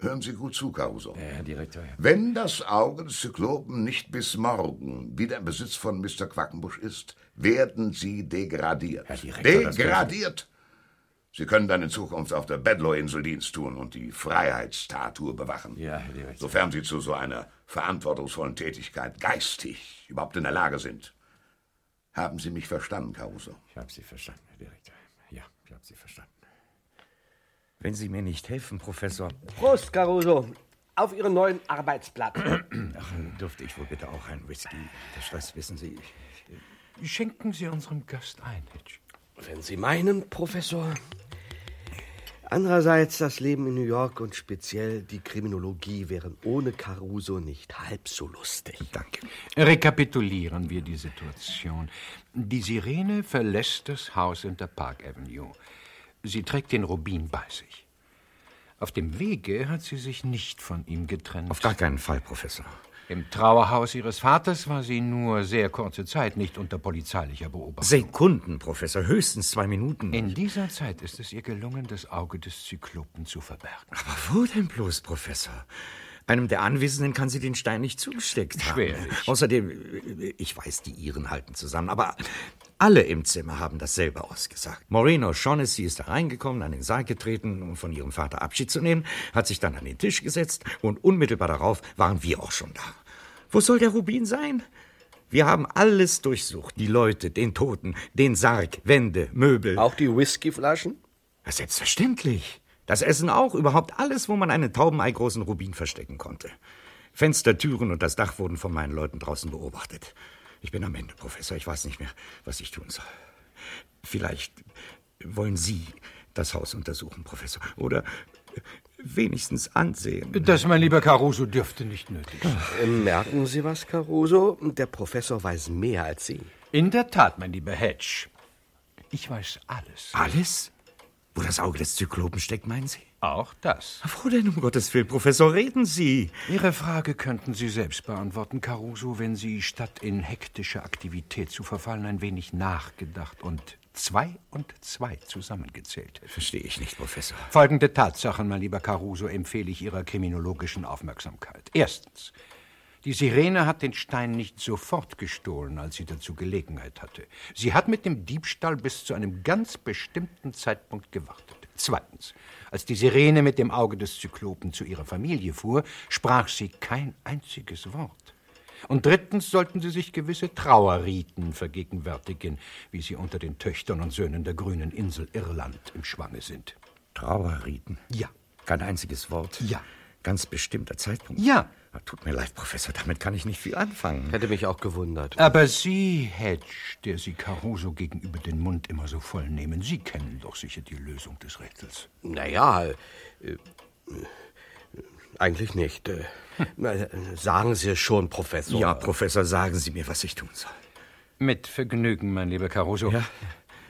Hören Sie gut zu, Caruso. Herr Direktor. Wenn das Auge des Zyklopen nicht bis morgen wieder im Besitz von Mr. Quackenbusch ist, werden Sie degradiert. Direktor, das degradiert! Sie können dann in Zukunft auf der Bedlow-Insel Dienst tun und die Freiheitsstatue bewachen. Ja, Herr Direktor. Sofern Sie zu so einer verantwortungsvollen Tätigkeit geistig überhaupt in der Lage sind. Haben Sie mich verstanden, Caruso? Ich habe Sie verstanden, Herr Direktor. Ja, ich habe Sie verstanden. Wenn Sie mir nicht helfen, Professor. Prost, Caruso. Auf Ihren neuen Arbeitsplatz. Ach, dürfte ich wohl bitte auch einen Whisky? Das, das wissen Sie. Schenken Sie unserem Gast ein, Hitch. Wenn Sie meinen, Professor. Andererseits, das Leben in New York und speziell die Kriminologie wären ohne Caruso nicht halb so lustig. Danke. Rekapitulieren wir die Situation. Die Sirene verlässt das Haus in der Park Avenue. Sie trägt den Rubin bei sich. Auf dem Wege hat sie sich nicht von ihm getrennt. Auf gar keinen Fall, Professor. Im Trauerhaus ihres Vaters war sie nur sehr kurze Zeit nicht unter polizeilicher Beobachtung. Sekunden, Professor, höchstens zwei Minuten. In dieser Zeit ist es ihr gelungen, das Auge des Zyklopen zu verbergen. Aber wo denn bloß, Professor? Einem der Anwesenden kann sie den Stein nicht zugesteckt haben. Schwerlich. Außerdem, ich weiß, die Iren halten zusammen, aber alle im Zimmer haben dasselbe ausgesagt. Maureen O'Shaughnessy ist da reingekommen, an den Sarg getreten, um von ihrem Vater Abschied zu nehmen, hat sich dann an den Tisch gesetzt und unmittelbar darauf waren wir auch schon da. Wo soll der Rubin sein? Wir haben alles durchsucht. Die Leute, den Toten, den Sarg, Wände, Möbel. Auch die Whiskyflaschen? Ja, selbstverständlich. Das Essen auch, überhaupt alles, wo man einen taubeneigroßen Rubin verstecken konnte. Fenster, Türen und das Dach wurden von meinen Leuten draußen beobachtet. Ich bin am Ende, Professor. Ich weiß nicht mehr, was ich tun soll. Vielleicht wollen Sie das Haus untersuchen, Professor. Oder wenigstens ansehen. Das, mein lieber Caruso, dürfte nicht nötig sein. Äh, Merken Sie was, Caruso? Der Professor weiß mehr als Sie. In der Tat, mein lieber Hedge. Ich weiß alles. Alles? Wo das Auge des Zyklopen steckt, meinen Sie? Auch das. Wo denn, um Gottes Willen, Professor, reden Sie? Ihre Frage könnten Sie selbst beantworten, Caruso, wenn Sie statt in hektische Aktivität zu verfallen ein wenig nachgedacht und zwei und zwei zusammengezählt hätten. Verstehe ich nicht, Professor. Folgende Tatsachen, mein lieber Caruso, empfehle ich Ihrer kriminologischen Aufmerksamkeit. Erstens. Die Sirene hat den Stein nicht sofort gestohlen, als sie dazu Gelegenheit hatte. Sie hat mit dem Diebstahl bis zu einem ganz bestimmten Zeitpunkt gewartet. Zweitens. Als die Sirene mit dem Auge des Zyklopen zu ihrer Familie fuhr, sprach sie kein einziges Wort. Und drittens sollten Sie sich gewisse Trauerriten vergegenwärtigen, wie sie unter den Töchtern und Söhnen der grünen Insel Irland im Schwange sind. Trauerriten? Ja. Kein einziges Wort? Ja. Ganz bestimmter Zeitpunkt? Ja. Tut mir leid, Professor, damit kann ich nicht viel anfangen. Hätte mich auch gewundert. Aber Sie, Hedge, der Sie Caruso gegenüber den Mund immer so voll nehmen, Sie kennen doch sicher die Lösung des Rätsels. Naja, äh, äh, eigentlich nicht. Äh, na, sagen Sie es schon, Professor. Ja, Professor, sagen Sie mir, was ich tun soll. Mit Vergnügen, mein lieber Caruso. Ja.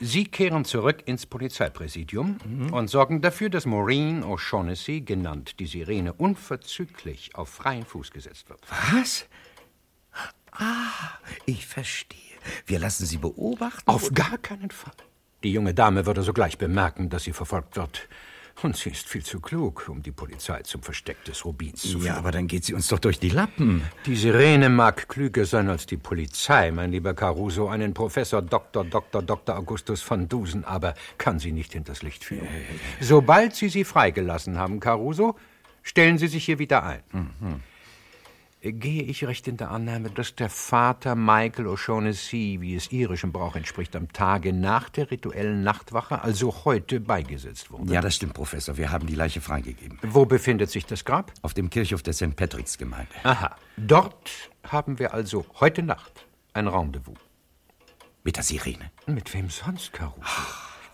Sie kehren zurück ins Polizeipräsidium und sorgen dafür, dass Maureen O'Shaughnessy, genannt die Sirene, unverzüglich auf freien Fuß gesetzt wird. Was? Ah, ich verstehe. Wir lassen sie beobachten? Auf gar keinen Fall. Die junge Dame würde sogleich bemerken, dass sie verfolgt wird. Und sie ist viel zu klug, um die Polizei zum Versteck des Rubins zu führen. Ja, aber dann geht sie uns doch durch die Lappen. Die Sirene mag klüger sein als die Polizei, mein lieber Caruso. Einen Professor Dr. Dr. Dr. Augustus von Dusen aber kann sie nicht hinters Licht führen. Sobald Sie sie freigelassen haben, Caruso, stellen Sie sich hier wieder ein. Gehe ich recht in der Annahme, dass der Vater Michael O'Shaughnessy, wie es irischem Brauch entspricht, am Tage nach der rituellen Nachtwache, also heute, beigesetzt wurde? Ja, das stimmt, Professor. Wir haben die Leiche freigegeben. Wo befindet sich das Grab? Auf dem Kirchhof der St. Patricks Gemeinde. Aha. Dort haben wir also heute Nacht ein Rendezvous. Mit der Sirene? Mit wem sonst, Caruso?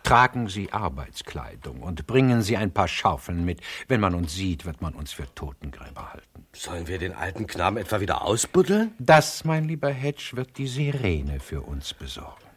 Tragen Sie Arbeitskleidung und bringen Sie ein paar Schaufeln mit. Wenn man uns sieht, wird man uns für Totengräber halten. Sollen wir den alten Knaben etwa wieder ausbuddeln? Das, mein lieber Hedge, wird die Sirene für uns besorgen.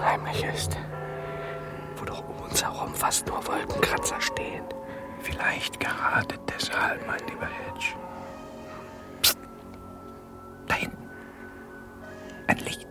Unheimlich ist. Wo doch um uns herum fast nur Wolkenkratzer stehen. Vielleicht gerade deshalb, mein lieber Hedge. Psst. Da hinten. Ein Licht.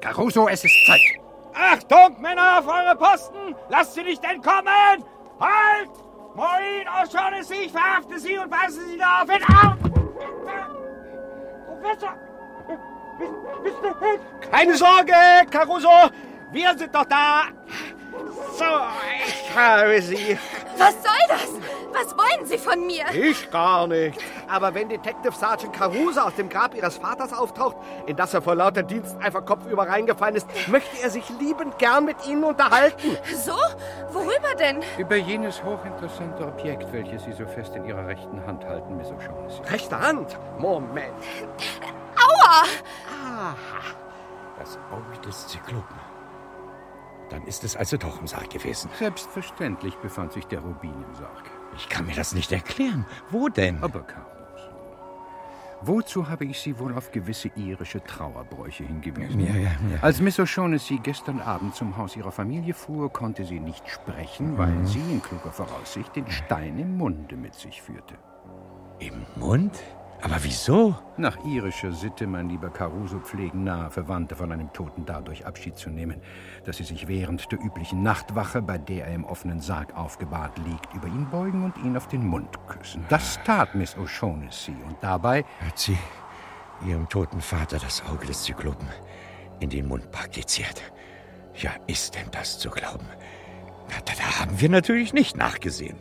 Caruso, es ist Zeit. Achtung, Männer, auf eure Posten! Lasst sie nicht entkommen! Halt! Maureen O'Shaughnessy, ich verhafte Sie und weise Sie darauf hin auf! Professor! Mr. Head! Keine Sorge, Caruso! Wir sind doch da! So, ich habe Sie. Was soll das? Was wollen Sie von mir? Ich gar nicht. Aber wenn Detective Sergeant Caruso aus dem Grab Ihres Vaters auftaucht, in das er vor lauter Dienst einfach kopfüber reingefallen ist, möchte er sich liebend gern mit Ihnen unterhalten. So? Worüber denn? Über jenes hochinteressante Objekt, welches Sie so fest in Ihrer rechten Hand halten, Miss O'Shaughnessy. Rechte Hand? Moment. Aua! Das Auge des Zyklopen. Dann ist es also doch im Sarg gewesen. Selbstverständlich befand sich der Rubin im Sarg. Ich kann mir das nicht erklären. Wo denn? Aber Caruso, wozu habe ich Sie wohl auf gewisse irische Trauerbräuche hingewiesen? Ja, ja, ja. Als Miss O'Shaughnessy gestern Abend zum Haus ihrer Familie fuhr, konnte sie nicht sprechen, weil Mhm. sie in kluger Voraussicht den Stein im Munde mit sich führte. Im Mund? Aber wieso? Nach irischer Sitte, mein lieber Caruso, pflegen nahe Verwandte von einem Toten dadurch Abschied zu nehmen, dass sie sich während der üblichen Nachtwache, bei der er im offenen Sarg aufgebahrt liegt, über ihn beugen und ihn auf den Mund küssen. Das tat Miss O'Shaughnessy und dabei Hat sie ihrem toten Vater das Auge des Zyklopen in den Mund praktiziert. Ja, ist denn das zu glauben? Da, da haben wir natürlich nicht nachgesehen.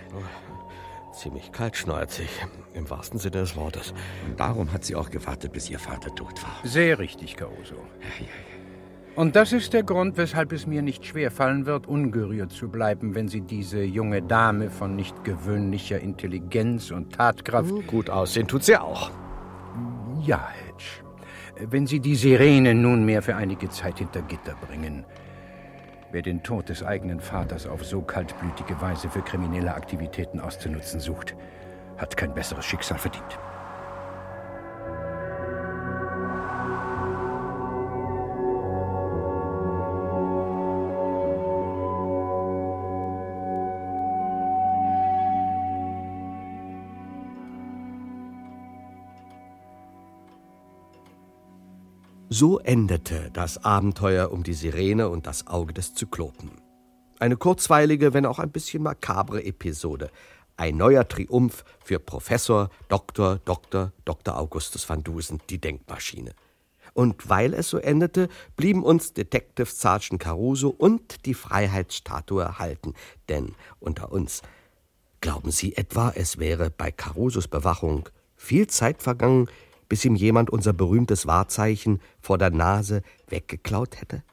Ziemlich kaltschnäuzig, im wahrsten Sinne des Wortes. Und darum hat sie auch gewartet, bis ihr Vater tot war. Sehr richtig, Caruso. Und das ist der Grund, weshalb es mir nicht schwer fallen wird, ungerührt zu bleiben, wenn Sie diese junge Dame von nicht gewöhnlicher Intelligenz und Tatkraft. Gut aussehen tut sie auch. Ja, Hedge. Wenn Sie die Sirene nunmehr für einige Zeit hinter Gitter bringen. Wer den Tod des eigenen Vaters auf so kaltblütige Weise für kriminelle Aktivitäten auszunutzen sucht, hat kein besseres Schicksal verdient. So endete das Abenteuer um die Sirene und das Auge des Zyklopen. Eine kurzweilige, wenn auch ein bisschen makabre Episode. Ein neuer Triumph für Professor Dr. Dr. Dr. Augustus van Dusen, die Denkmaschine. Und weil es so endete, blieben uns Detective Sergeant Caruso und die Freiheitsstatue erhalten. Denn unter uns, glauben Sie etwa, es wäre bei Carusos Bewachung viel Zeit vergangen, bis ihm jemand unser berühmtes Wahrzeichen vor der Nase weggeklaut hätte?